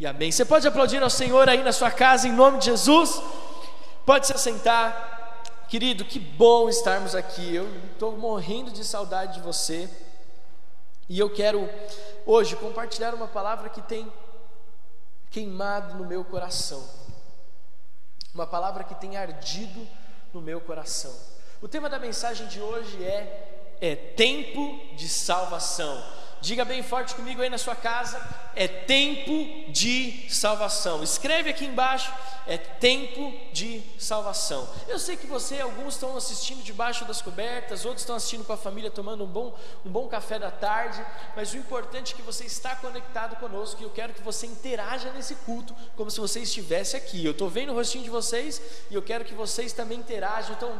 e amém. Você pode aplaudir ao Senhor aí na sua casa, em nome de Jesus? Pode se assentar. Querido, que bom estarmos aqui. Eu estou morrendo de saudade de você. E eu quero hoje compartilhar uma palavra que tem queimado no meu coração. Uma palavra que tem ardido no meu coração. O tema da mensagem de hoje é é tempo de salvação. Diga bem forte comigo aí na sua casa: é tempo de salvação. Escreve aqui embaixo: é tempo de salvação. Eu sei que você, alguns estão assistindo debaixo das cobertas, outros estão assistindo com a família, tomando um bom, um bom café da tarde, mas o importante é que você está conectado conosco e eu quero que você interaja nesse culto como se você estivesse aqui. Eu estou vendo o rostinho de vocês e eu quero que vocês também interajam. Então,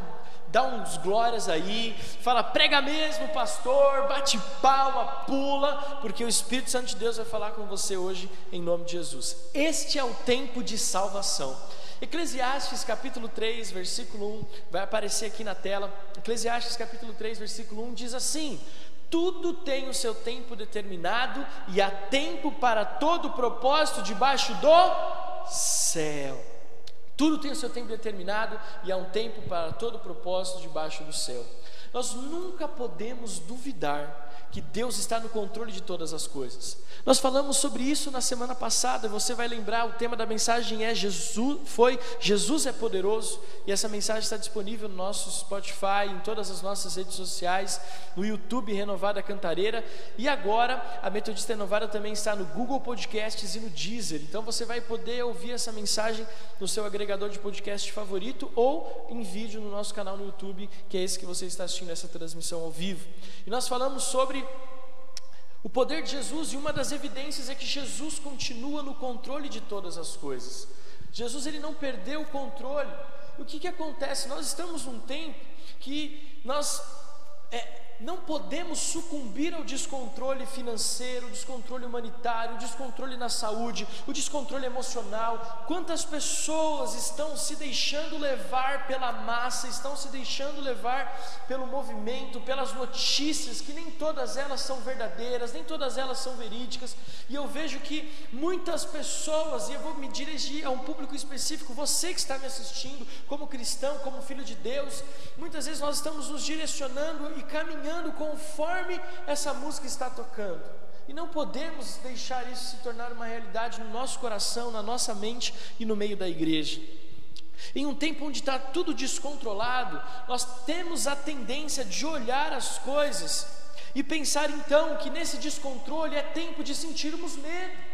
dá uns glórias aí, fala, prega mesmo, pastor, bate palma, pula, porque o Espírito Santo de Deus vai falar com você hoje em nome de Jesus. Este é o tempo de salvação. Eclesiastes capítulo 3, versículo 1, vai aparecer aqui na tela. Eclesiastes capítulo 3, versículo 1 diz assim: Tudo tem o seu tempo determinado e há tempo para todo propósito debaixo do céu. Tudo tem o seu tempo determinado e há um tempo para todo propósito debaixo do céu. Nós nunca podemos duvidar que Deus está no controle de todas as coisas. Nós falamos sobre isso na semana passada, você vai lembrar, o tema da mensagem é Jesus, foi Jesus é poderoso, e essa mensagem está disponível no nosso Spotify, em todas as nossas redes sociais, no YouTube Renovada Cantareira, e agora a Metodista Renovada também está no Google Podcasts e no Deezer. Então você vai poder ouvir essa mensagem no seu agregador de podcast favorito ou em vídeo no nosso canal no YouTube, que é esse que você está assistindo essa transmissão ao vivo. E nós falamos sobre o poder de Jesus, e uma das evidências é que Jesus continua no controle de todas as coisas. Jesus ele não perdeu o controle. O que, que acontece? Nós estamos num tempo que nós é, não podemos sucumbir ao descontrole financeiro, descontrole humanitário, descontrole na saúde, o descontrole emocional. Quantas pessoas estão se deixando levar pela massa, estão se deixando levar pelo movimento, pelas notícias, que nem todas elas são verdadeiras, nem todas elas são verídicas. E eu vejo que muitas pessoas, e eu vou me dirigir a um público específico, você que está me assistindo, como cristão, como filho de Deus, muitas vezes nós estamos nos direcionando e caminhando conforme essa música está tocando. E não podemos deixar isso se tornar uma realidade no nosso coração, na nossa mente e no meio da igreja. Em um tempo onde está tudo descontrolado, nós temos a tendência de olhar as coisas e pensar então que nesse descontrole é tempo de sentirmos medo.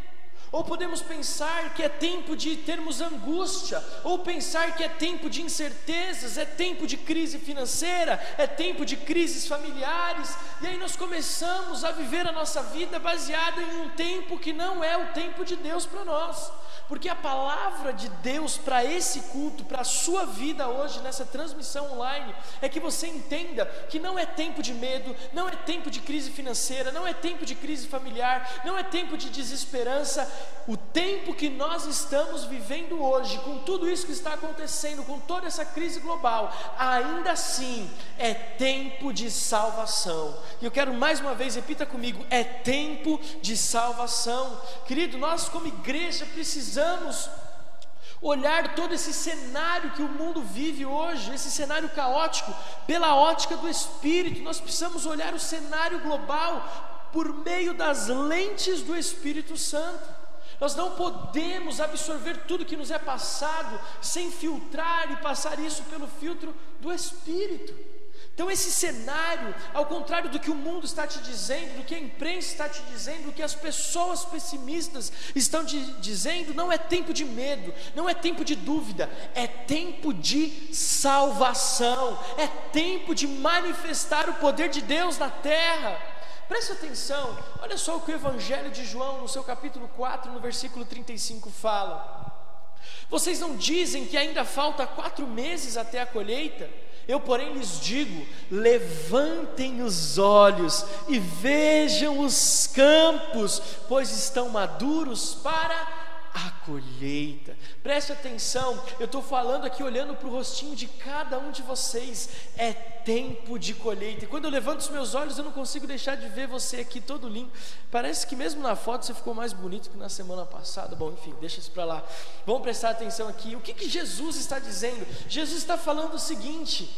Ou podemos pensar que é tempo de termos angústia, ou pensar que é tempo de incertezas, é tempo de crise financeira, é tempo de crises familiares, e aí nós começamos a viver a nossa vida baseada em um tempo que não é o tempo de Deus para nós. Porque a palavra de Deus para esse culto, para a sua vida hoje, nessa transmissão online, é que você entenda que não é tempo de medo, não é tempo de crise financeira, não é tempo de crise familiar, não é tempo de desesperança. O tempo que nós estamos vivendo hoje, com tudo isso que está acontecendo, com toda essa crise global, ainda assim é tempo de salvação. E eu quero mais uma vez, repita comigo: é tempo de salvação. Querido, nós como igreja precisamos precisamos olhar todo esse cenário que o mundo vive hoje, esse cenário caótico, pela ótica do Espírito. Nós precisamos olhar o cenário global por meio das lentes do Espírito Santo. Nós não podemos absorver tudo que nos é passado sem filtrar e passar isso pelo filtro do Espírito. Então, esse cenário, ao contrário do que o mundo está te dizendo, do que a imprensa está te dizendo, do que as pessoas pessimistas estão te dizendo, não é tempo de medo, não é tempo de dúvida, é tempo de salvação, é tempo de manifestar o poder de Deus na terra. Preste atenção, olha só o que o Evangelho de João, no seu capítulo 4, no versículo 35, fala. Vocês não dizem que ainda falta quatro meses até a colheita? Eu, porém, lhes digo: levantem os olhos e vejam os campos, pois estão maduros para a colheita. Preste atenção, eu estou falando aqui olhando para o rostinho de cada um de vocês. É tempo de colheita. E quando eu levanto os meus olhos, eu não consigo deixar de ver você aqui todo lindo. Parece que mesmo na foto você ficou mais bonito que na semana passada. Bom, enfim, deixa isso para lá. Vamos prestar atenção aqui. O que, que Jesus está dizendo? Jesus está falando o seguinte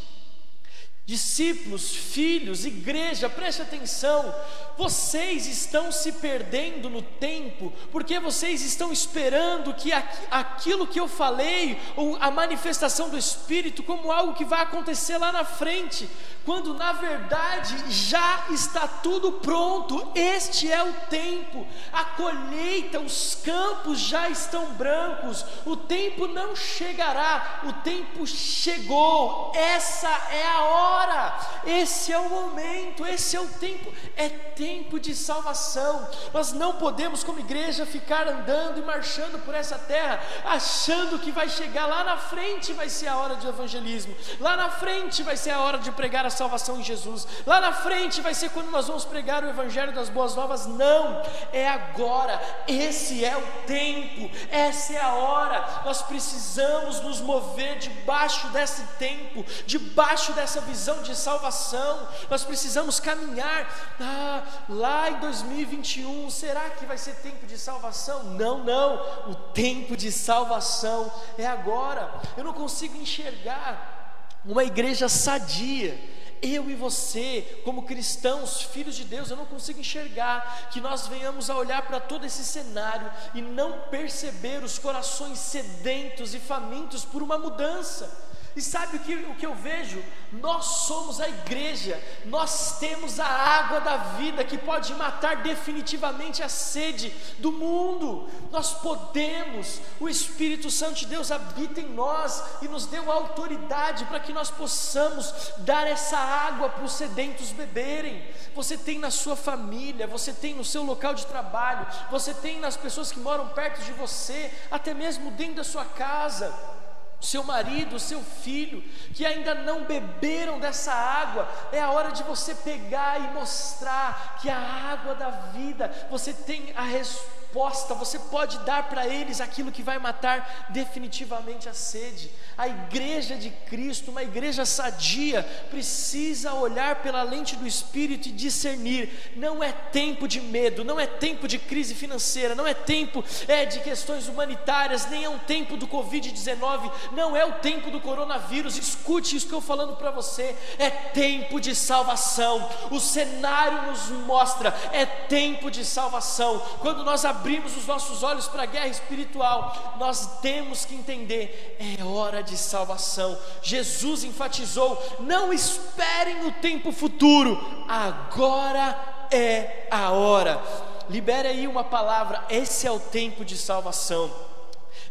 discípulos, filhos, igreja, preste atenção. Vocês estão se perdendo no tempo, porque vocês estão esperando que aquilo que eu falei, ou a manifestação do Espírito, como algo que vai acontecer lá na frente, quando na verdade já está tudo pronto. Este é o tempo, a colheita, os campos já estão brancos, o tempo não chegará, o tempo chegou, essa é a hora hora, esse é o momento, esse é o tempo, é tempo de salvação. Nós não podemos, como igreja, ficar andando e marchando por essa terra, achando que vai chegar. Lá na frente, vai ser a hora de evangelismo, lá na frente vai ser a hora de pregar a salvação em Jesus, lá na frente vai ser quando nós vamos pregar o evangelho das boas novas. Não, é agora, esse é o tempo, essa é a hora. Nós precisamos nos mover debaixo desse tempo, debaixo dessa visão visão de salvação, nós precisamos caminhar. Ah, lá em 2021, será que vai ser tempo de salvação? Não, não, o tempo de salvação é agora. Eu não consigo enxergar uma igreja sadia eu e você, como cristãos, filhos de Deus, eu não consigo enxergar que nós venhamos a olhar para todo esse cenário e não perceber os corações sedentos e famintos por uma mudança. E sabe o que, o que eu vejo? Nós somos a igreja, nós temos a água da vida que pode matar definitivamente a sede do mundo. Nós podemos, o Espírito Santo de Deus habita em nós e nos deu autoridade para que nós possamos dar essa água para os sedentos beberem. Você tem na sua família, você tem no seu local de trabalho, você tem nas pessoas que moram perto de você, até mesmo dentro da sua casa seu marido, seu filho, que ainda não beberam dessa água, é a hora de você pegar e mostrar que a água da vida, você tem a resposta, você pode dar para eles aquilo que vai matar definitivamente a sede. A igreja de Cristo, uma igreja sadia, precisa olhar pela lente do Espírito e discernir. Não é tempo de medo, não é tempo de crise financeira, não é tempo é, de questões humanitárias, nem é um tempo do Covid-19, não é o tempo do coronavírus. Escute isso que eu falando para você. É tempo de salvação. O cenário nos mostra, é tempo de salvação. Quando nós abrimos os nossos olhos para a guerra espiritual, nós temos que entender, é hora de salvação. Jesus enfatizou: não esperem o tempo futuro, agora é a hora. Libere aí uma palavra: esse é o tempo de salvação.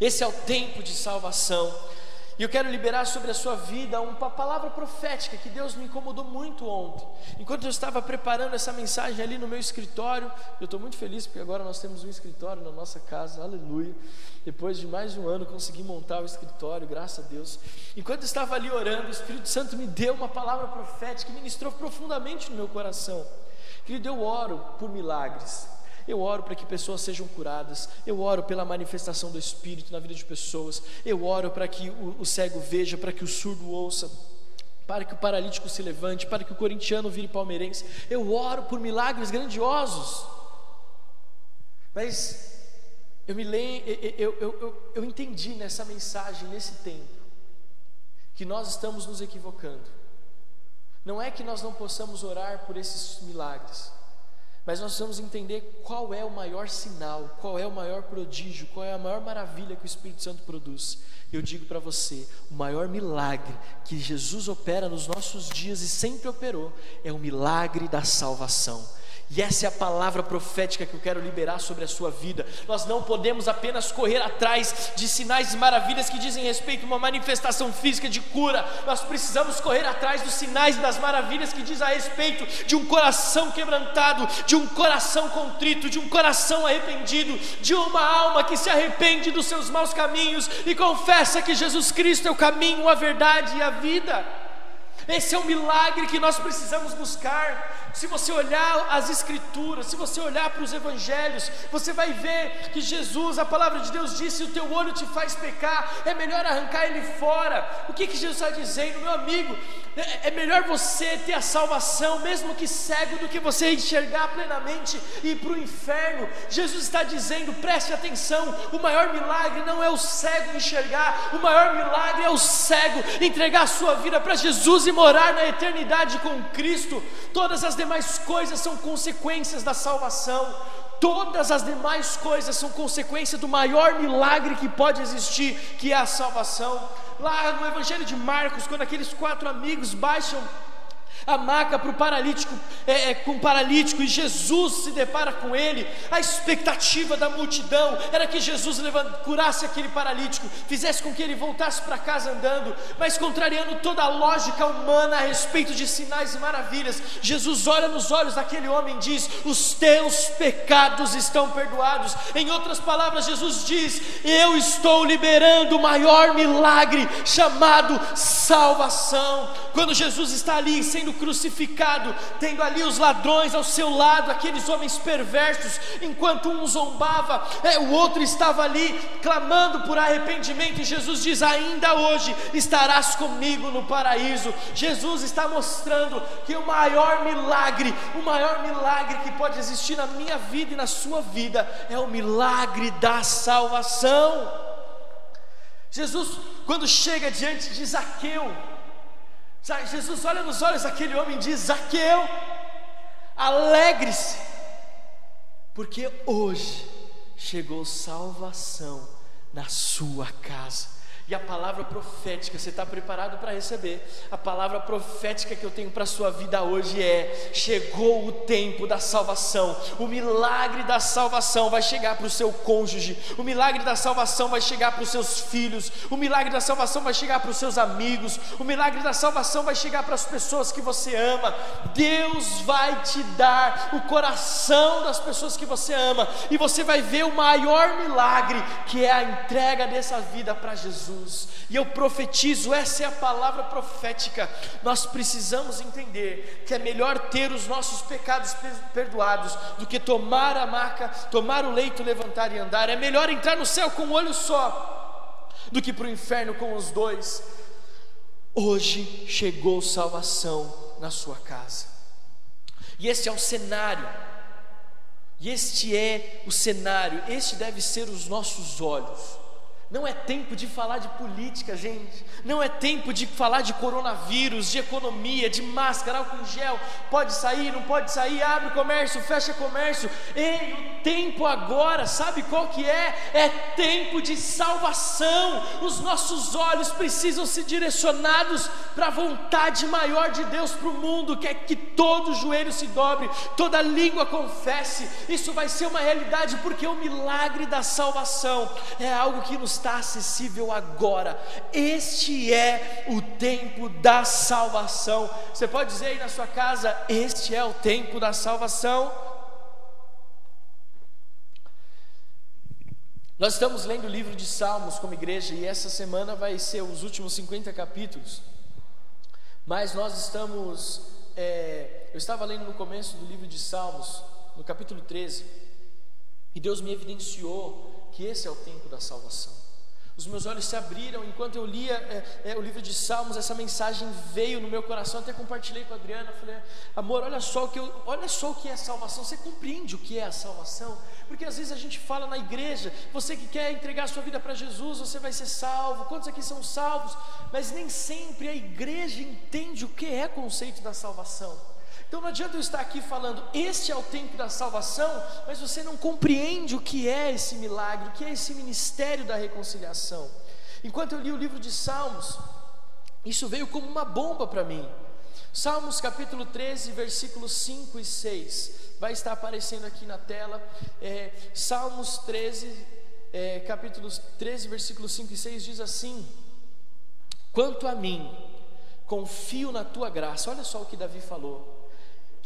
Esse é o tempo de salvação. E eu quero liberar sobre a sua vida uma palavra profética que Deus me incomodou muito ontem. Enquanto eu estava preparando essa mensagem ali no meu escritório, eu estou muito feliz porque agora nós temos um escritório na nossa casa, aleluia. Depois de mais de um ano consegui montar o escritório, graças a Deus. Enquanto eu estava ali orando, o Espírito Santo me deu uma palavra profética que ministrou profundamente no meu coração. Querido, eu oro por milagres. Eu oro para que pessoas sejam curadas. Eu oro pela manifestação do Espírito na vida de pessoas. Eu oro para que o, o cego veja, para que o surdo ouça para que o paralítico se levante, para que o corintiano vire palmeirense. Eu oro por milagres grandiosos. Mas eu me lembro, eu, eu, eu, eu entendi nessa mensagem, nesse tempo, que nós estamos nos equivocando. Não é que nós não possamos orar por esses milagres, mas nós precisamos entender qual é o maior sinal, qual é o maior prodígio, qual é a maior maravilha que o Espírito Santo produz. Eu digo para você: o maior milagre que Jesus opera nos nossos dias e sempre operou é o milagre da salvação. E essa é a palavra profética que eu quero liberar sobre a sua vida. Nós não podemos apenas correr atrás de sinais e maravilhas que dizem respeito a uma manifestação física de cura. Nós precisamos correr atrás dos sinais e das maravilhas que diz a respeito de um coração quebrantado, de um coração contrito, de um coração arrependido, de uma alma que se arrepende dos seus maus caminhos e confessa que Jesus Cristo é o caminho, a verdade e a vida. Esse é o milagre que nós precisamos buscar. Se você olhar as Escrituras, se você olhar para os Evangelhos, você vai ver que Jesus, a palavra de Deus disse: o teu olho te faz pecar, é melhor arrancar ele fora. O que, que Jesus está dizendo, meu amigo? É, é melhor você ter a salvação, mesmo que cego, do que você enxergar plenamente e ir para o inferno. Jesus está dizendo: preste atenção, o maior milagre não é o cego enxergar, o maior milagre é o cego entregar a sua vida para Jesus e morar na eternidade com Cristo. Todas as demais coisas são consequências da salvação. Todas as demais coisas são consequência do maior milagre que pode existir, que é a salvação. Lá no Evangelho de Marcos, quando aqueles quatro amigos baixam a maca para o paralítico, é, é, com o paralítico, e Jesus se depara com ele. A expectativa da multidão era que Jesus curasse aquele paralítico, fizesse com que ele voltasse para casa andando, mas contrariando toda a lógica humana a respeito de sinais e maravilhas. Jesus olha nos olhos daquele homem e diz: Os teus pecados estão perdoados. Em outras palavras, Jesus diz: Eu estou liberando o maior milagre chamado salvação. Quando Jesus está ali sendo crucificado, tendo ali os ladrões ao seu lado, aqueles homens perversos, enquanto um zombava, é, o outro estava ali clamando por arrependimento, e Jesus diz: Ainda hoje estarás comigo no paraíso. Jesus está mostrando que o maior milagre, o maior milagre que pode existir na minha vida e na sua vida é o milagre da salvação. Jesus, quando chega diante de Zaqueu, Jesus olha nos olhos daquele homem e diz: Zaqueu, alegre-se, porque hoje chegou salvação na sua casa. E a palavra profética, você está preparado para receber? A palavra profética que eu tenho para a sua vida hoje é: chegou o tempo da salvação, o milagre da salvação vai chegar para o seu cônjuge, o milagre da salvação vai chegar para os seus filhos, o milagre da salvação vai chegar para os seus amigos, o milagre da salvação vai chegar para as pessoas que você ama. Deus vai te dar o coração das pessoas que você ama, e você vai ver o maior milagre que é a entrega dessa vida para Jesus. Jesus. E eu profetizo, essa é a palavra profética. Nós precisamos entender que é melhor ter os nossos pecados perdoados do que tomar a maca, tomar o leito, levantar e andar. É melhor entrar no céu com um olho só do que para o inferno com os dois. Hoje chegou salvação na sua casa. E esse é o cenário. E este é o cenário, este deve ser os nossos olhos. Não é tempo de falar de política, gente. Não é tempo de falar de coronavírus, de economia, de máscara, álcool em gel. Pode sair, não pode sair, abre comércio, fecha comércio. Ei, o tempo agora, sabe qual que é? É tempo de salvação. Os nossos olhos precisam ser direcionados para a vontade maior de Deus para o mundo, que é que todo joelho se dobre, toda língua confesse. Isso vai ser uma realidade porque o milagre da salvação é algo que nos está acessível agora. Este é o tempo da salvação. Você pode dizer aí na sua casa: Este é o tempo da salvação. Nós estamos lendo o livro de Salmos como igreja e essa semana vai ser os últimos 50 capítulos. Mas nós estamos. É, eu estava lendo no começo do livro de Salmos, no capítulo 13, e Deus me evidenciou que esse é o tempo da salvação. Os meus olhos se abriram enquanto eu lia é, é, o livro de Salmos. Essa mensagem veio no meu coração. Até compartilhei com a Adriana. Falei, amor, olha só o que eu, olha só o que é salvação. Você compreende o que é a salvação? Porque às vezes a gente fala na igreja, você que quer entregar a sua vida para Jesus, você vai ser salvo. Quantos aqui são salvos? Mas nem sempre a igreja entende o que é conceito da salvação. Então não adianta eu estar aqui falando, este é o tempo da salvação, mas você não compreende o que é esse milagre, o que é esse ministério da reconciliação. Enquanto eu li o livro de Salmos, isso veio como uma bomba para mim. Salmos capítulo 13, versículos 5 e 6, vai estar aparecendo aqui na tela. É, Salmos 13, é, capítulos 13, versículos 5 e 6 diz assim: Quanto a mim, confio na tua graça. Olha só o que Davi falou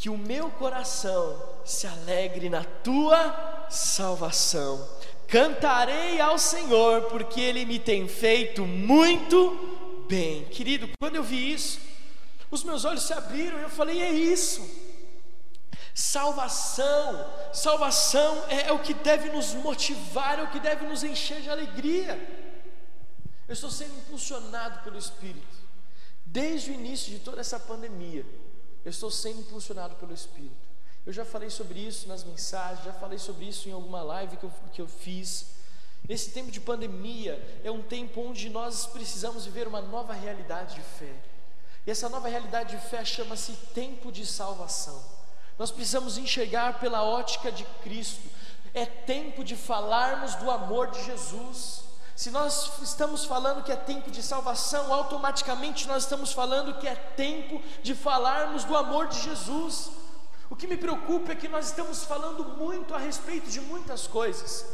que o meu coração se alegre na tua salvação. Cantarei ao Senhor, porque Ele me tem feito muito bem. Querido, quando eu vi isso, os meus olhos se abriram e eu falei: é isso. Salvação, salvação é, é, o que deve nos motivar, é o que deve nos encher de alegria. Eu estou sendo impulsionado pelo Espírito, desde o início de toda essa pandemia, eu estou sendo impulsionado pelo Espírito. Eu já falei sobre isso nas mensagens, já falei sobre isso em alguma live que eu, que eu fiz. Esse tempo de pandemia é um tempo onde nós precisamos viver uma nova realidade de fé. E essa nova realidade de fé chama-se tempo de salvação. Nós precisamos enxergar pela ótica de Cristo. É tempo de falarmos do amor de Jesus. Se nós estamos falando que é tempo de salvação, automaticamente nós estamos falando que é tempo de falarmos do amor de Jesus. O que me preocupa é que nós estamos falando muito a respeito de muitas coisas.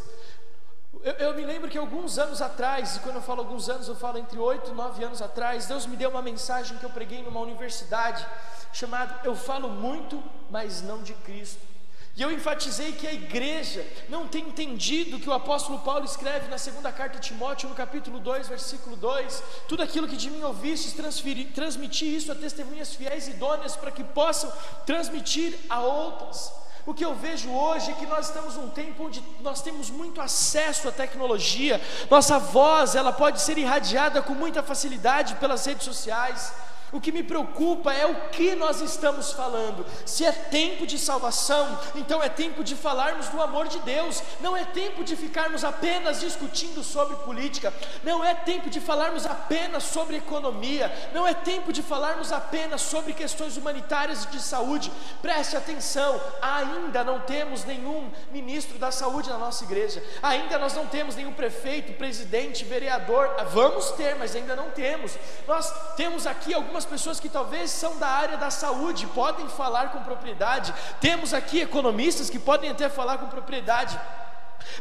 Eu, eu, me lembro que alguns anos atrás, e quando eu falo alguns anos, eu falo entre oito e nove anos atrás, Deus me deu uma mensagem que eu preguei numa universidade, chamado Eu Falo Muito, mas não de Cristo. E eu enfatizei que a igreja não tem entendido o que o apóstolo Paulo escreve na segunda carta de Timóteo, no capítulo 2, versículo 2: tudo aquilo que de mim ouvistes, transmitir isso a testemunhas fiéis e idôneas, para que possam transmitir a outras. O que eu vejo hoje é que nós estamos num tempo onde nós temos muito acesso à tecnologia, nossa voz ela pode ser irradiada com muita facilidade pelas redes sociais. O que me preocupa é o que nós estamos falando. Se é tempo de salvação, então é tempo de falarmos do amor de Deus. Não é tempo de ficarmos apenas discutindo sobre política. Não é tempo de falarmos apenas sobre economia. Não é tempo de falarmos apenas sobre questões humanitárias e de saúde. Preste atenção: ainda não temos nenhum ministro da saúde na nossa igreja. Ainda nós não temos nenhum prefeito, presidente, vereador. Vamos ter, mas ainda não temos. Nós temos aqui algumas algumas pessoas que talvez são da área da saúde, podem falar com propriedade. Temos aqui economistas que podem até falar com propriedade.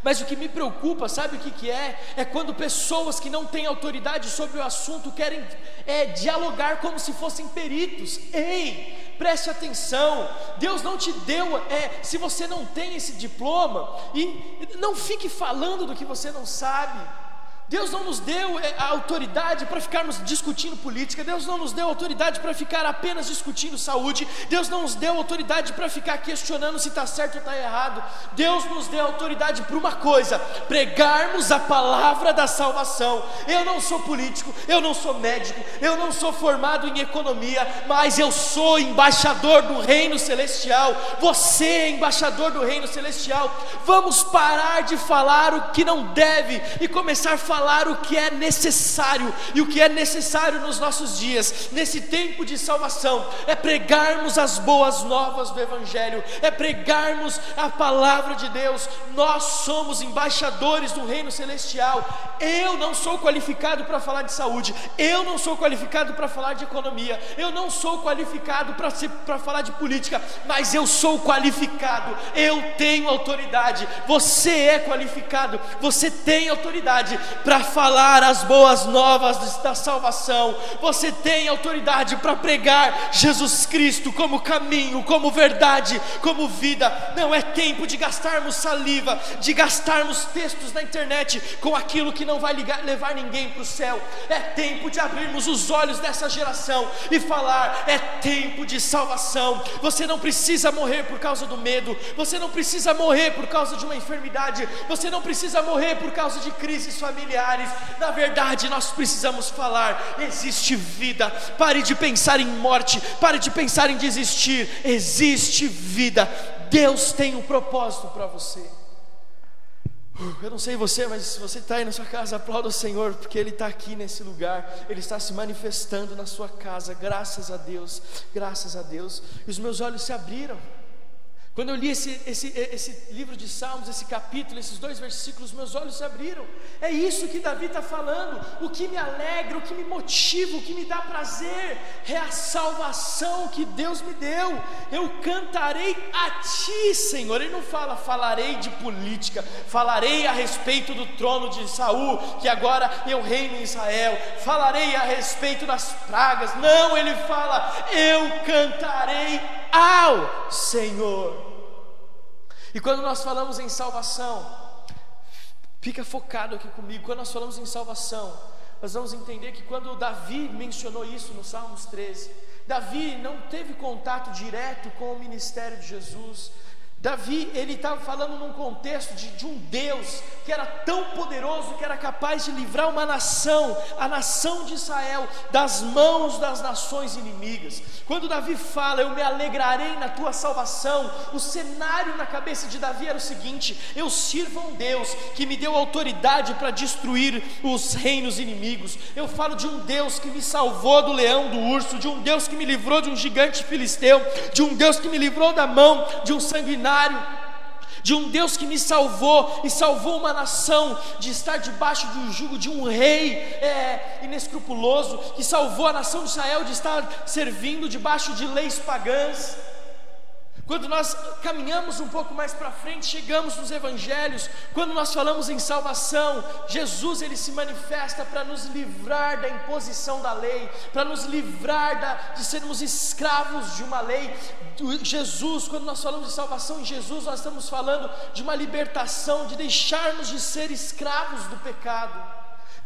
Mas o que me preocupa, sabe o que, que é? É quando pessoas que não têm autoridade sobre o assunto querem é, dialogar como se fossem peritos. Ei, preste atenção, Deus não te deu, é, se você não tem esse diploma, e não fique falando do que você não sabe. Deus não nos deu eh, a autoridade para ficarmos discutindo política, Deus não nos deu autoridade para ficar apenas discutindo saúde, Deus não nos deu autoridade para ficar questionando se está certo ou está errado, Deus nos deu autoridade para uma coisa: pregarmos a palavra da salvação. Eu não sou político, eu não sou médico, eu não sou formado em economia, mas eu sou embaixador do reino celestial, você é embaixador do reino celestial. Vamos parar de falar o que não deve e começar a falar falar o que é necessário, e o que é necessário nos nossos dias, nesse tempo de salvação, é pregarmos as boas novas do Evangelho, é pregarmos a palavra de Deus. Nós somos embaixadores do reino celestial. Eu não sou qualificado para falar de saúde, eu não sou qualificado para falar de economia, eu não sou qualificado para falar de política, mas eu sou qualificado, eu tenho autoridade. Você é qualificado, você tem autoridade para falar as boas novas da salvação, você tem autoridade para pregar Jesus Cristo como caminho, como verdade, como vida. Não é tempo de gastarmos saliva, de gastarmos textos na internet com aquilo que não vai ligar, levar ninguém para o céu. É tempo de abrirmos os olhos dessa geração e falar: é tempo de salvação. Você não precisa morrer por causa do medo, você não precisa morrer por causa de uma enfermidade, você não precisa morrer por causa de crises familiares familiares. Na verdade, nós precisamos falar: existe vida. Pare de pensar em morte, pare de pensar em desistir. Existe vida. Deus tem um propósito para você. Eu não sei você, mas se você está aí na sua casa, aplauda o Senhor, porque Ele está aqui nesse lugar, Ele está se manifestando na sua casa, graças a Deus, graças a Deus. E os meus olhos se abriram. Quando eu li esse, esse, esse livro de Salmos, esse capítulo, esses dois versículos, meus olhos se abriram. É isso que Davi está falando. O que me alegra, o que me motiva, o que me dá prazer é a salvação que Deus me deu. Eu cantarei a Ti, Senhor. Ele não fala, falarei de política, falarei a respeito do trono de Saul, que agora eu reino em Israel, falarei a respeito das pragas. Não, ele fala, eu cantarei ao Senhor. E quando nós falamos em salvação, fica focado aqui comigo. Quando nós falamos em salvação, nós vamos entender que quando Davi mencionou isso no Salmos 13, Davi não teve contato direto com o ministério de Jesus, Davi, ele estava falando num contexto de, de, um Deus que era tão poderoso que era capaz de livrar uma nação, a nação de Israel, das mãos das nações inimigas. Quando Davi fala, eu me alegrarei na tua salvação, o cenário na cabeça de Davi era o seguinte: eu sirvo a um Deus que me deu autoridade para destruir os reinos inimigos. Eu falo de um Deus que me salvou do leão, do urso, de um Deus que me livrou de um gigante filisteu, de um Deus que me livrou da mão de um sanguinário de um Deus que me salvou e salvou uma nação de estar debaixo do jugo de um rei é, inescrupuloso, que salvou a nação de Israel de estar servindo debaixo de leis pagãs. Quando nós caminhamos um pouco mais para frente, chegamos nos evangelhos, quando nós falamos em salvação, Jesus ele se manifesta para nos livrar da imposição da lei, para nos livrar da, de sermos escravos de uma lei. Jesus, quando nós falamos de salvação em Jesus, nós estamos falando de uma libertação, de deixarmos de ser escravos do pecado.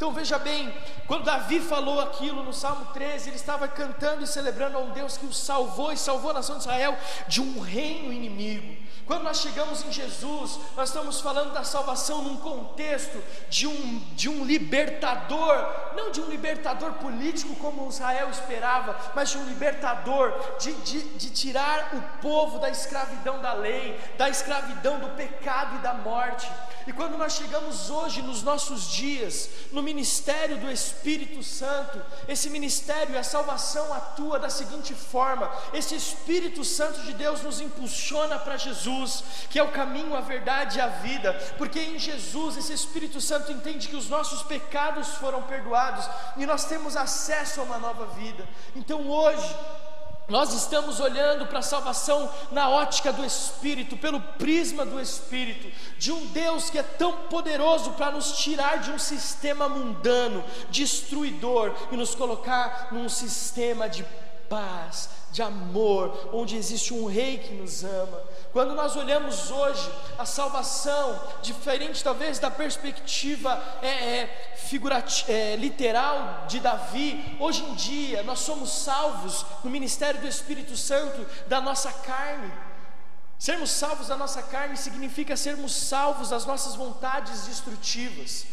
Então veja bem, quando Davi falou aquilo no Salmo 13, ele estava cantando e celebrando a um Deus que o salvou e salvou a nação de Israel de um reino inimigo. Quando nós chegamos em Jesus, nós estamos falando da salvação num contexto de um, de um libertador, não de um libertador político como Israel esperava, mas de um libertador, de, de, de tirar o povo da escravidão da lei, da escravidão do pecado e da morte. E quando nós chegamos hoje, nos nossos dias, no ministério do Espírito Santo, esse ministério e a salvação atua da seguinte forma: esse Espírito Santo de Deus nos impulsiona para Jesus, que é o caminho, a verdade e a vida, porque em Jesus esse Espírito Santo entende que os nossos pecados foram perdoados e nós temos acesso a uma nova vida. Então hoje, nós estamos olhando para a salvação na ótica do Espírito, pelo prisma do Espírito, de um Deus que é tão poderoso para nos tirar de um sistema mundano, destruidor, e nos colocar num sistema de paz, de amor, onde existe um Rei que nos ama. Quando nós olhamos hoje a salvação, diferente talvez da perspectiva é, é, é, literal de Davi, hoje em dia nós somos salvos no ministério do Espírito Santo da nossa carne. Sermos salvos da nossa carne significa sermos salvos das nossas vontades destrutivas.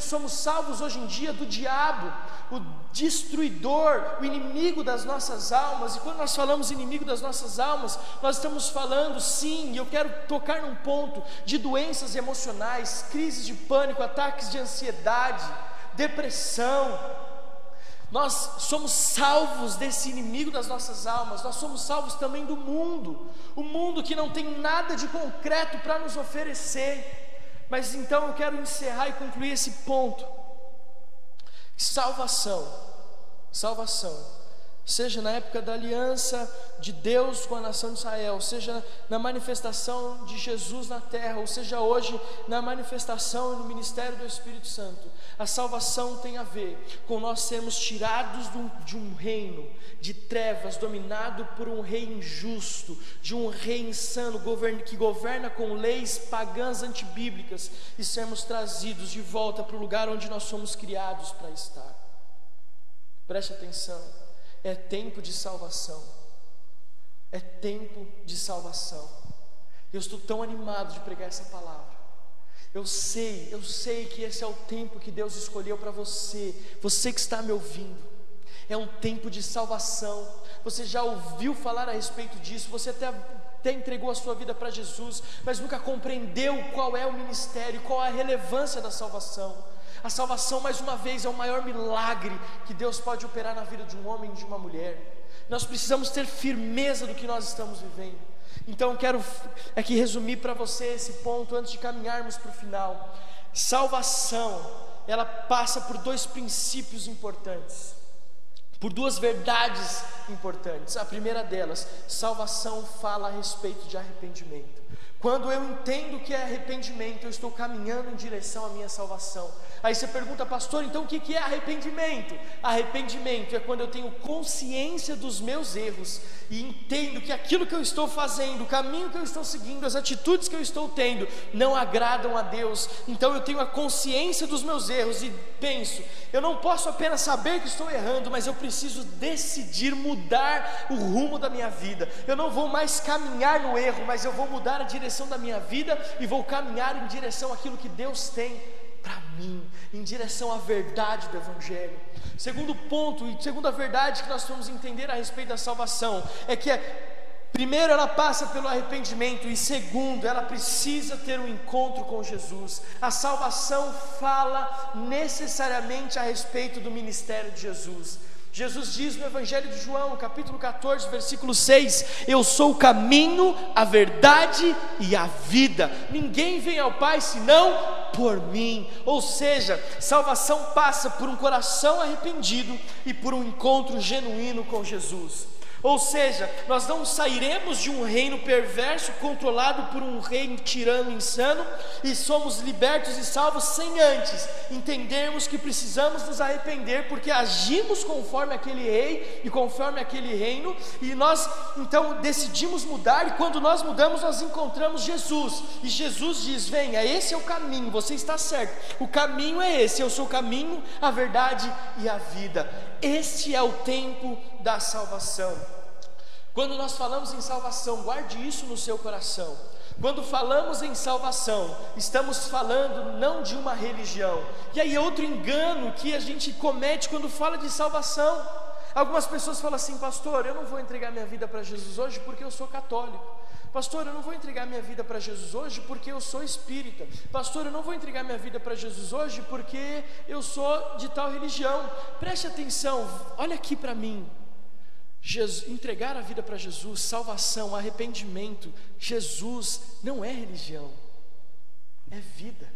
Somos salvos hoje em dia do diabo, o destruidor, o inimigo das nossas almas. E quando nós falamos inimigo das nossas almas, nós estamos falando, sim, eu quero tocar num ponto de doenças emocionais, crises de pânico, ataques de ansiedade, depressão. Nós somos salvos desse inimigo das nossas almas, nós somos salvos também do mundo, o mundo que não tem nada de concreto para nos oferecer. Mas então eu quero encerrar e concluir esse ponto. Salvação, salvação seja na época da aliança de Deus com a nação de Israel, seja na manifestação de Jesus na terra, ou seja hoje na manifestação e no ministério do Espírito Santo. A salvação tem a ver com nós sermos tirados de um reino de trevas dominado por um rei injusto, de um rei insano que governa com leis pagãs antibíblicas e sermos trazidos de volta para o lugar onde nós somos criados para estar. Preste atenção é tempo de salvação. É tempo de salvação. Eu estou tão animado de pregar essa palavra. Eu sei, eu sei que esse é o tempo que Deus escolheu para você, você que está me ouvindo. É um tempo de salvação. Você já ouviu falar a respeito disso, você até, até entregou a sua vida para Jesus, mas nunca compreendeu qual é o ministério, qual é a relevância da salvação. A salvação, mais uma vez, é o maior milagre que Deus pode operar na vida de um homem e de uma mulher. Nós precisamos ter firmeza do que nós estamos vivendo. Então, quero aqui resumir para você esse ponto antes de caminharmos para o final. Salvação, ela passa por dois princípios importantes, por duas verdades importantes. A primeira delas, salvação fala a respeito de arrependimento. Quando eu entendo que é arrependimento, eu estou caminhando em direção à minha salvação. Aí você pergunta, pastor, então o que é arrependimento? Arrependimento é quando eu tenho consciência dos meus erros e entendo que aquilo que eu estou fazendo, o caminho que eu estou seguindo, as atitudes que eu estou tendo, não agradam a Deus. Então eu tenho a consciência dos meus erros e penso, eu não posso apenas saber que estou errando, mas eu preciso decidir mudar o rumo da minha vida. Eu não vou mais caminhar no erro, mas eu vou mudar a direção da minha vida e vou caminhar em direção àquilo que Deus tem para mim, em direção à verdade do Evangelho. Segundo ponto, e segunda verdade que nós vamos entender a respeito da salvação, é que Primeiro, ela passa pelo arrependimento, e segundo, ela precisa ter um encontro com Jesus. A salvação fala necessariamente a respeito do ministério de Jesus. Jesus diz no Evangelho de João, capítulo 14, versículo 6: Eu sou o caminho, a verdade e a vida. Ninguém vem ao Pai senão por mim. Ou seja, salvação passa por um coração arrependido e por um encontro genuíno com Jesus. Ou seja, nós não sairemos de um reino perverso controlado por um rei tirano insano e somos libertos e salvos sem antes entendermos que precisamos nos arrepender porque agimos conforme aquele rei e conforme aquele reino e nós então decidimos mudar e quando nós mudamos nós encontramos Jesus e Jesus diz: "Venha, esse é o caminho, você está certo. O caminho é esse, eu sou o caminho, a verdade e a vida. Este é o tempo da salvação. Quando nós falamos em salvação, guarde isso no seu coração. Quando falamos em salvação, estamos falando não de uma religião. E aí é outro engano que a gente comete quando fala de salvação. Algumas pessoas falam assim, pastor, eu não vou entregar minha vida para Jesus hoje porque eu sou católico. Pastor, eu não vou entregar minha vida para Jesus hoje porque eu sou espírita. Pastor, eu não vou entregar minha vida para Jesus hoje porque eu sou de tal religião. Preste atenção, olha aqui para mim. Jesus, entregar a vida para Jesus, salvação, arrependimento, Jesus não é religião, é vida.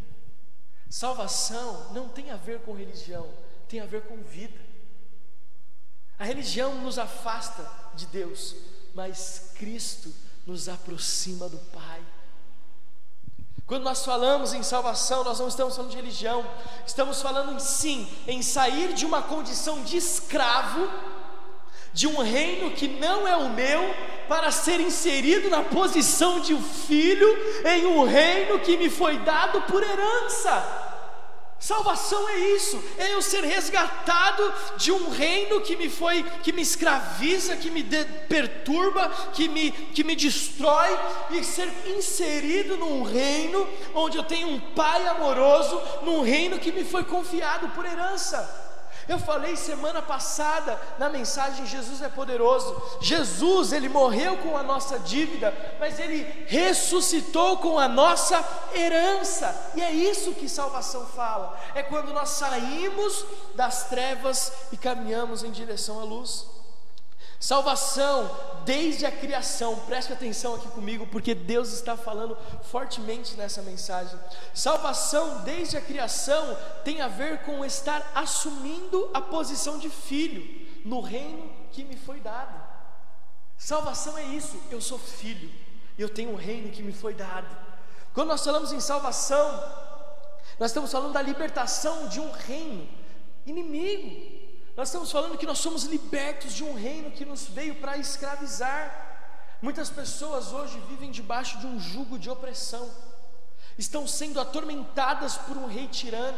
Salvação não tem a ver com religião, tem a ver com vida. A religião nos afasta de Deus, mas Cristo nos aproxima do Pai. Quando nós falamos em salvação, nós não estamos falando de religião, estamos falando sim em sair de uma condição de escravo de um reino que não é o meu, para ser inserido na posição de um filho em um reino que me foi dado por herança. Salvação é isso, é eu ser resgatado de um reino que me foi, que me escraviza, que me de, perturba, que me, que me destrói, e ser inserido num reino onde eu tenho um pai amoroso, num reino que me foi confiado por herança. Eu falei semana passada na mensagem Jesus é poderoso. Jesus, ele morreu com a nossa dívida, mas ele ressuscitou com a nossa herança. E é isso que salvação fala. É quando nós saímos das trevas e caminhamos em direção à luz. Salvação desde a criação, preste atenção aqui comigo, porque Deus está falando fortemente nessa mensagem. Salvação desde a criação tem a ver com estar assumindo a posição de filho no reino que me foi dado. Salvação é isso, eu sou filho, eu tenho um reino que me foi dado. Quando nós falamos em salvação, nós estamos falando da libertação de um reino inimigo. Nós estamos falando que nós somos libertos de um reino que nos veio para escravizar. Muitas pessoas hoje vivem debaixo de um jugo de opressão, estão sendo atormentadas por um rei tirano,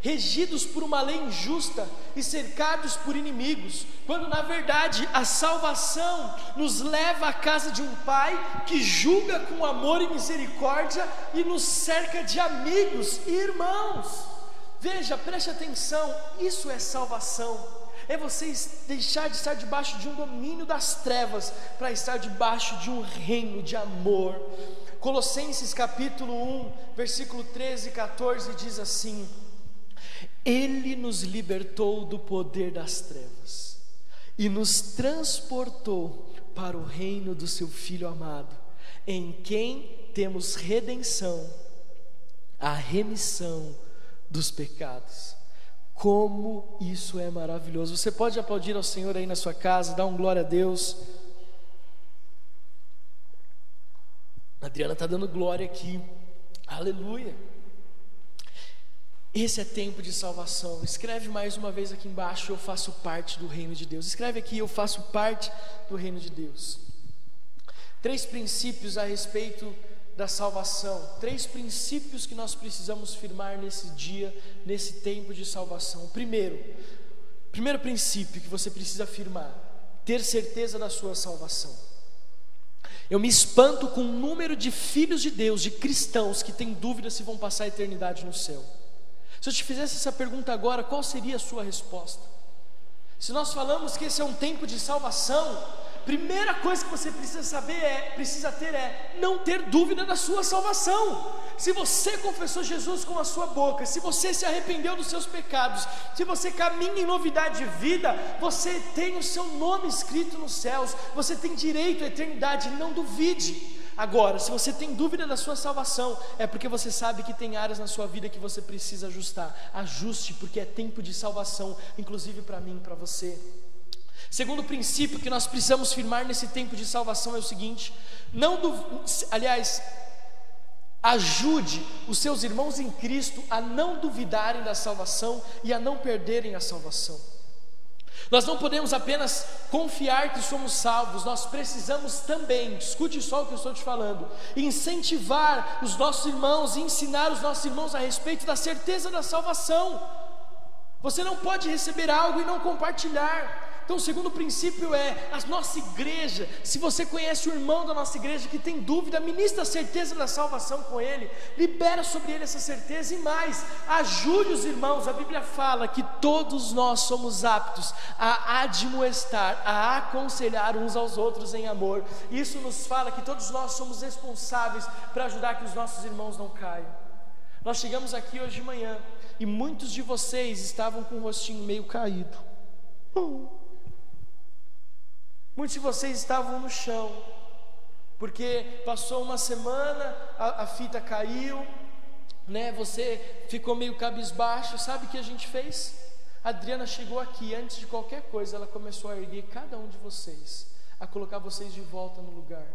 regidos por uma lei injusta e cercados por inimigos, quando na verdade a salvação nos leva à casa de um pai que julga com amor e misericórdia e nos cerca de amigos e irmãos. Veja, preste atenção, isso é salvação. É você deixar de estar debaixo de um domínio das trevas para estar debaixo de um reino de amor. Colossenses capítulo 1, versículo 13 e 14 diz assim: Ele nos libertou do poder das trevas e nos transportou para o reino do seu Filho amado, em quem temos redenção, a remissão dos pecados. Como isso é maravilhoso. Você pode aplaudir ao Senhor aí na sua casa, dar um glória a Deus. A Adriana está dando glória aqui. Aleluia. Esse é tempo de salvação. Escreve mais uma vez aqui embaixo: Eu faço parte do reino de Deus. Escreve aqui: Eu faço parte do reino de Deus. Três princípios a respeito da salvação. Três princípios que nós precisamos firmar nesse dia, nesse tempo de salvação. Primeiro, primeiro princípio que você precisa afirmar: ter certeza da sua salvação. Eu me espanto com o número de filhos de Deus, de cristãos, que têm dúvida se vão passar a eternidade no céu. Se eu te fizesse essa pergunta agora, qual seria a sua resposta? Se nós falamos que esse é um tempo de salvação, primeira coisa que você precisa saber é, precisa ter é não ter dúvida da sua salvação. Se você confessou Jesus com a sua boca, se você se arrependeu dos seus pecados, se você caminha em novidade de vida, você tem o seu nome escrito nos céus, você tem direito à eternidade, não duvide. Agora, se você tem dúvida da sua salvação, é porque você sabe que tem áreas na sua vida que você precisa ajustar. Ajuste, porque é tempo de salvação, inclusive para mim e para você. Segundo princípio que nós precisamos firmar nesse tempo de salvação é o seguinte: não aliás, ajude os seus irmãos em Cristo a não duvidarem da salvação e a não perderem a salvação. Nós não podemos apenas confiar que somos salvos, nós precisamos também, escute só o que eu estou te falando, incentivar os nossos irmãos e ensinar os nossos irmãos a respeito da certeza da salvação. Você não pode receber algo e não compartilhar. Então, o segundo princípio é a nossa igreja. Se você conhece o irmão da nossa igreja que tem dúvida, ministra a certeza da salvação com ele, libera sobre ele essa certeza e mais, ajude os irmãos. A Bíblia fala que todos nós somos aptos a admoestar, a aconselhar uns aos outros em amor. Isso nos fala que todos nós somos responsáveis para ajudar que os nossos irmãos não caiam. Nós chegamos aqui hoje de manhã e muitos de vocês estavam com o rostinho meio caído. Uh. Muitos de vocês estavam no chão, porque passou uma semana, a, a fita caiu, né? Você ficou meio cabisbaixo. Sabe o que a gente fez? A Adriana chegou aqui, antes de qualquer coisa, ela começou a erguer cada um de vocês, a colocar vocês de volta no lugar.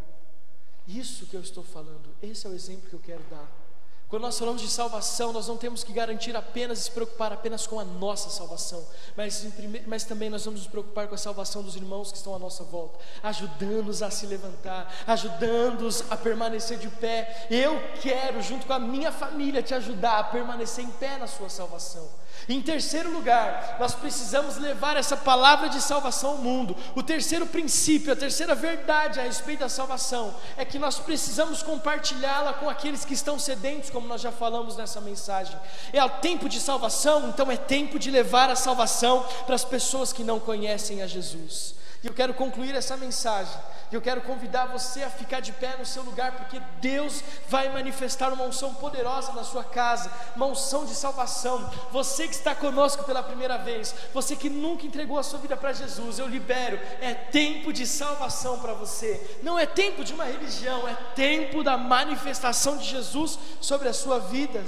Isso que eu estou falando, esse é o exemplo que eu quero dar. Quando nós falamos de salvação, nós não temos que garantir apenas se preocupar apenas com a nossa salvação, mas, mas também nós vamos nos preocupar com a salvação dos irmãos que estão à nossa volta, ajudando-os a se levantar, ajudando-os a permanecer de pé. Eu quero, junto com a minha família, te ajudar a permanecer em pé na sua salvação. Em terceiro lugar, nós precisamos levar essa palavra de salvação ao mundo. O terceiro princípio, a terceira verdade a respeito da salvação é que nós precisamos compartilhá-la com aqueles que estão sedentos, como nós já falamos nessa mensagem. É o tempo de salvação, então é tempo de levar a salvação para as pessoas que não conhecem a Jesus. E eu quero concluir essa mensagem. E eu quero convidar você a ficar de pé no seu lugar, porque Deus vai manifestar uma unção poderosa na sua casa, uma unção de salvação. Você que está conosco pela primeira vez, você que nunca entregou a sua vida para Jesus, eu libero. É tempo de salvação para você. Não é tempo de uma religião, é tempo da manifestação de Jesus sobre a sua vida.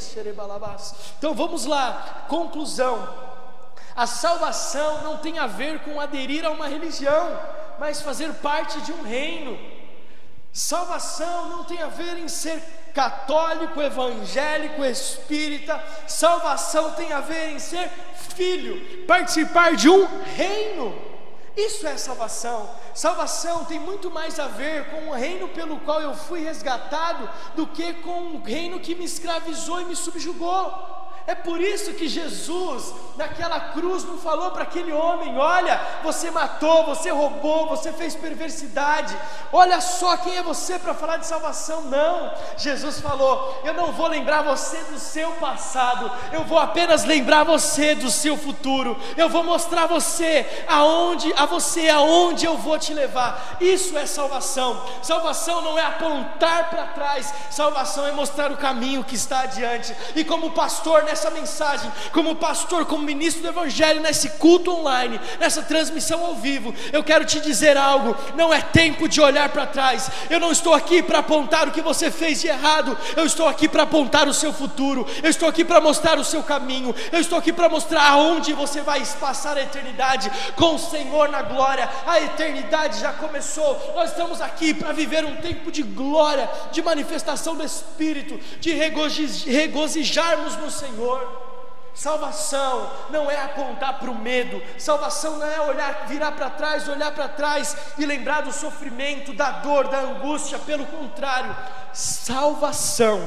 Então vamos lá, conclusão. A salvação não tem a ver com aderir a uma religião, mas fazer parte de um reino. Salvação não tem a ver em ser católico, evangélico, espírita. Salvação tem a ver em ser filho, participar de um reino. Isso é salvação. Salvação tem muito mais a ver com o reino pelo qual eu fui resgatado do que com o reino que me escravizou e me subjugou. É por isso que Jesus, naquela cruz, não falou para aquele homem: Olha, você matou, você roubou, você fez perversidade, olha só quem é você para falar de salvação. Não, Jesus falou: Eu não vou lembrar você do seu passado, eu vou apenas lembrar você do seu futuro, eu vou mostrar você aonde, a você aonde eu vou te levar. Isso é salvação. Salvação não é apontar para trás, salvação é mostrar o caminho que está adiante. E como pastor, nessa essa mensagem, como pastor, como ministro do Evangelho, nesse culto online, nessa transmissão ao vivo, eu quero te dizer algo: não é tempo de olhar para trás. Eu não estou aqui para apontar o que você fez de errado, eu estou aqui para apontar o seu futuro, eu estou aqui para mostrar o seu caminho, eu estou aqui para mostrar aonde você vai passar a eternidade com o Senhor na glória. A eternidade já começou, nós estamos aqui para viver um tempo de glória, de manifestação do Espírito, de regozijarmos no Senhor. Salvação não é apontar para o medo, salvação não é olhar, virar para trás, olhar para trás e lembrar do sofrimento, da dor, da angústia, pelo contrário, salvação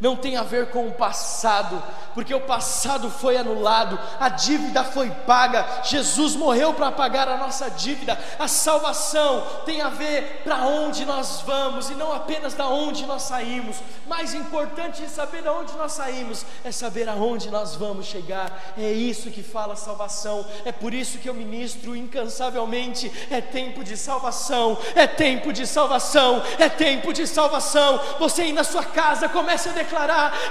não tem a ver com o passado, porque o passado foi anulado, a dívida foi paga, Jesus morreu para pagar a nossa dívida. A salvação tem a ver para onde nós vamos e não apenas da onde nós saímos. Mais importante de saber de onde nós saímos é saber aonde nós vamos chegar. É isso que fala salvação. É por isso que eu ministro incansavelmente. É tempo de salvação, é tempo de salvação, é tempo de salvação. Você aí na sua casa comece a declarar: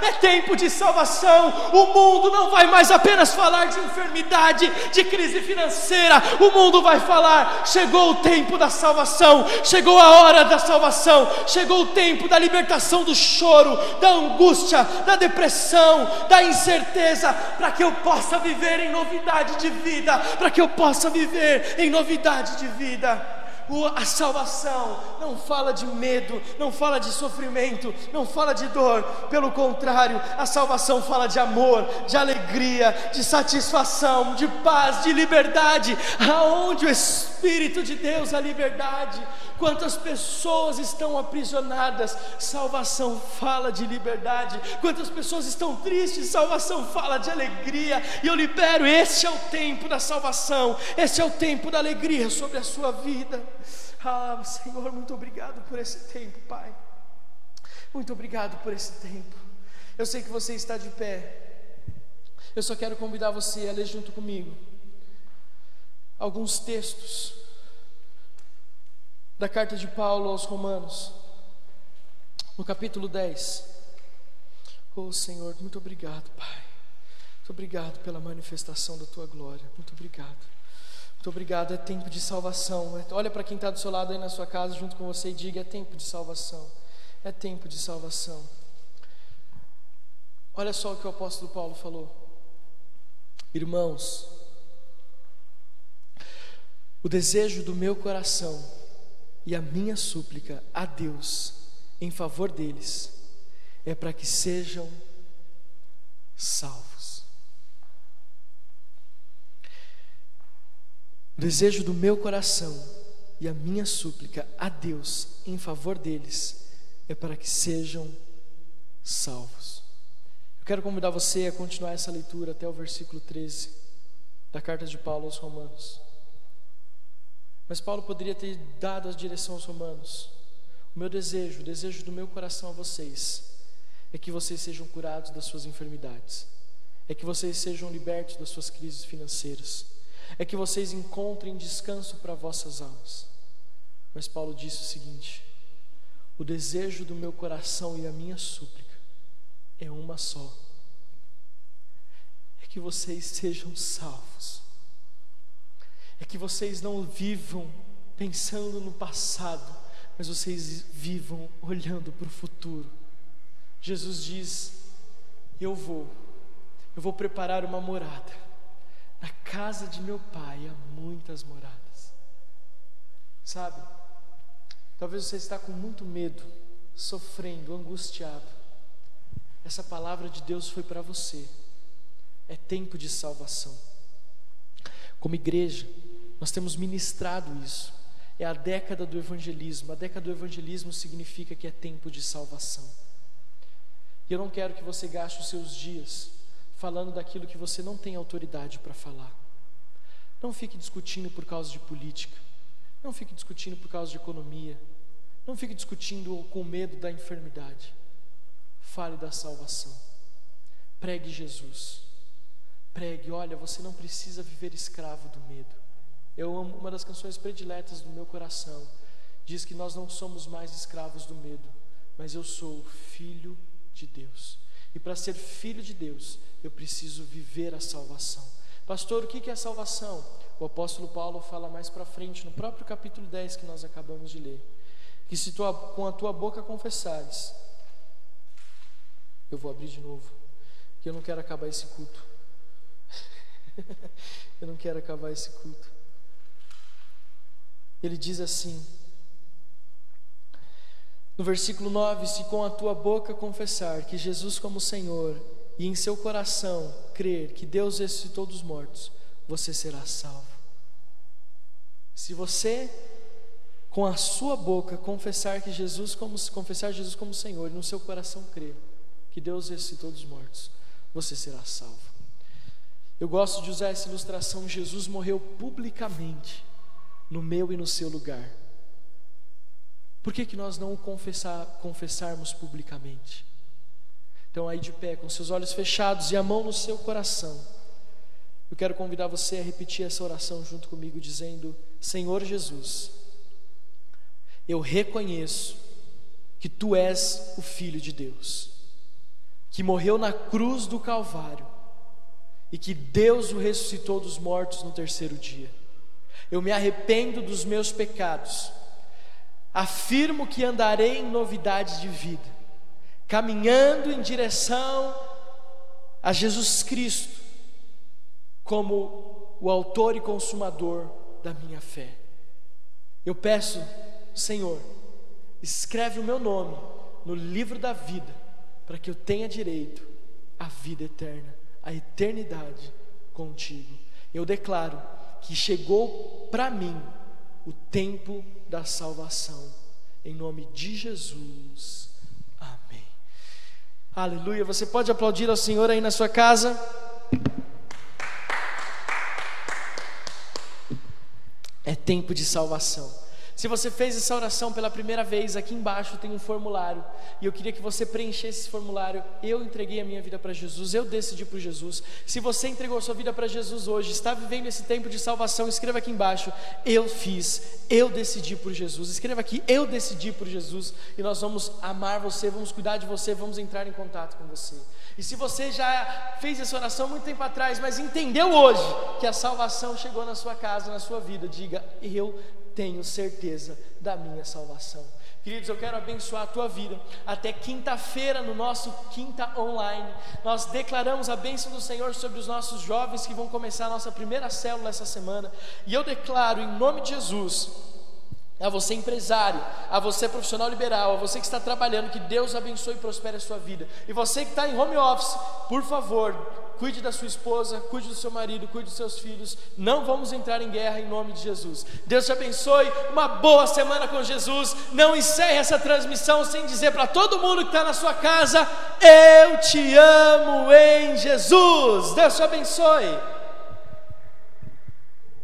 é tempo de salvação. O mundo não vai mais apenas falar de enfermidade, de crise financeira. O mundo vai falar: chegou o tempo da salvação, chegou a hora da salvação, chegou o tempo da libertação do choro, da angústia, da depressão, da incerteza, para que eu possa viver em novidade de vida, para que eu possa viver em novidade de vida a salvação não fala de medo, não fala de sofrimento, não fala de dor, pelo contrário, a salvação fala de amor, de alegria, de satisfação, de paz, de liberdade. Aonde o Espírito de Deus, a liberdade, Quantas pessoas estão aprisionadas? Salvação fala de liberdade. Quantas pessoas estão tristes? Salvação fala de alegria. E eu libero. Este é o tempo da salvação. Este é o tempo da alegria sobre a sua vida. Ah, Senhor, muito obrigado por esse tempo, Pai. Muito obrigado por esse tempo. Eu sei que você está de pé. Eu só quero convidar você a ler junto comigo alguns textos da carta de Paulo aos Romanos, no capítulo 10. Oh Senhor, muito obrigado, Pai. Muito obrigado pela manifestação da tua glória. Muito obrigado. Muito obrigado. É tempo de salvação. Olha para quem está do seu lado aí na sua casa, junto com você, e diga: é tempo de salvação. É tempo de salvação. Olha só o que o apóstolo Paulo falou. Irmãos, o desejo do meu coração e a minha súplica a Deus em favor deles é para que sejam salvos. O desejo do meu coração e a minha súplica a Deus em favor deles é para que sejam salvos. Eu quero convidar você a continuar essa leitura até o versículo 13 da carta de Paulo aos Romanos. Mas Paulo poderia ter dado a direção aos romanos. O meu desejo, o desejo do meu coração a vocês, é que vocês sejam curados das suas enfermidades, é que vocês sejam libertos das suas crises financeiras, é que vocês encontrem descanso para vossas almas. Mas Paulo disse o seguinte: o desejo do meu coração e a minha súplica é uma só: é que vocês sejam salvos é que vocês não vivam pensando no passado, mas vocês vivam olhando para o futuro. Jesus diz: Eu vou, eu vou preparar uma morada. Na casa de meu pai há muitas moradas. Sabe? Talvez você está com muito medo, sofrendo, angustiado. Essa palavra de Deus foi para você. É tempo de salvação. Como igreja, nós temos ministrado isso. É a década do evangelismo. A década do evangelismo significa que é tempo de salvação. E eu não quero que você gaste os seus dias falando daquilo que você não tem autoridade para falar. Não fique discutindo por causa de política. Não fique discutindo por causa de economia. Não fique discutindo com medo da enfermidade. Fale da salvação. Pregue Jesus. Pregue, olha, você não precisa viver escravo do medo. Eu amo uma das canções prediletas do meu coração. Diz que nós não somos mais escravos do medo, mas eu sou filho de Deus. E para ser filho de Deus, eu preciso viver a salvação. Pastor, o que é salvação? O apóstolo Paulo fala mais para frente, no próprio capítulo 10 que nós acabamos de ler. Que se tu com a tua boca confessares, eu vou abrir de novo, que eu não quero acabar esse culto. eu não quero acabar esse culto. Ele diz assim, no versículo 9: Se com a tua boca confessar que Jesus como Senhor e em seu coração crer que Deus ressuscitou dos mortos, você será salvo. Se você com a sua boca confessar que Jesus como confessar Jesus como Senhor e no seu coração crer que Deus ressuscitou dos mortos, você será salvo. Eu gosto de usar essa ilustração: Jesus morreu publicamente no meu e no seu lugar. Por que, que nós não o confessar, confessarmos publicamente? Então, aí de pé, com seus olhos fechados e a mão no seu coração, eu quero convidar você a repetir essa oração junto comigo, dizendo: Senhor Jesus, eu reconheço que tu és o Filho de Deus, que morreu na cruz do Calvário e que Deus o ressuscitou dos mortos no terceiro dia. Eu me arrependo dos meus pecados, afirmo que andarei em novidade de vida, caminhando em direção a Jesus Cristo, como o autor e consumador da minha fé. Eu peço, Senhor, escreve o meu nome no livro da vida, para que eu tenha direito à vida eterna, à eternidade contigo. Eu declaro que chegou para mim o tempo da salvação, em nome de Jesus. Aleluia. Você pode aplaudir ao Senhor aí na sua casa? É tempo de salvação. Se você fez essa oração pela primeira vez, aqui embaixo tem um formulário e eu queria que você preenchesse esse formulário. Eu entreguei a minha vida para Jesus, eu decidi por Jesus. Se você entregou sua vida para Jesus hoje, está vivendo esse tempo de salvação, escreva aqui embaixo: Eu fiz, eu decidi por Jesus. Escreva aqui: Eu decidi por Jesus e nós vamos amar você, vamos cuidar de você, vamos entrar em contato com você. E se você já fez essa oração muito tempo atrás, mas entendeu hoje que a salvação chegou na sua casa, na sua vida, diga: Eu tenho certeza da minha salvação. Queridos, eu quero abençoar a tua vida. Até quinta-feira, no nosso quinta online, nós declaramos a bênção do Senhor sobre os nossos jovens que vão começar a nossa primeira célula essa semana. E eu declaro, em nome de Jesus, a você empresário, a você profissional liberal, a você que está trabalhando, que Deus abençoe e prospere a sua vida. E você que está em home office, por favor, cuide da sua esposa, cuide do seu marido, cuide dos seus filhos. Não vamos entrar em guerra em nome de Jesus. Deus te abençoe. Uma boa semana com Jesus. Não encerre essa transmissão sem dizer para todo mundo que está na sua casa: Eu te amo em Jesus. Deus te abençoe.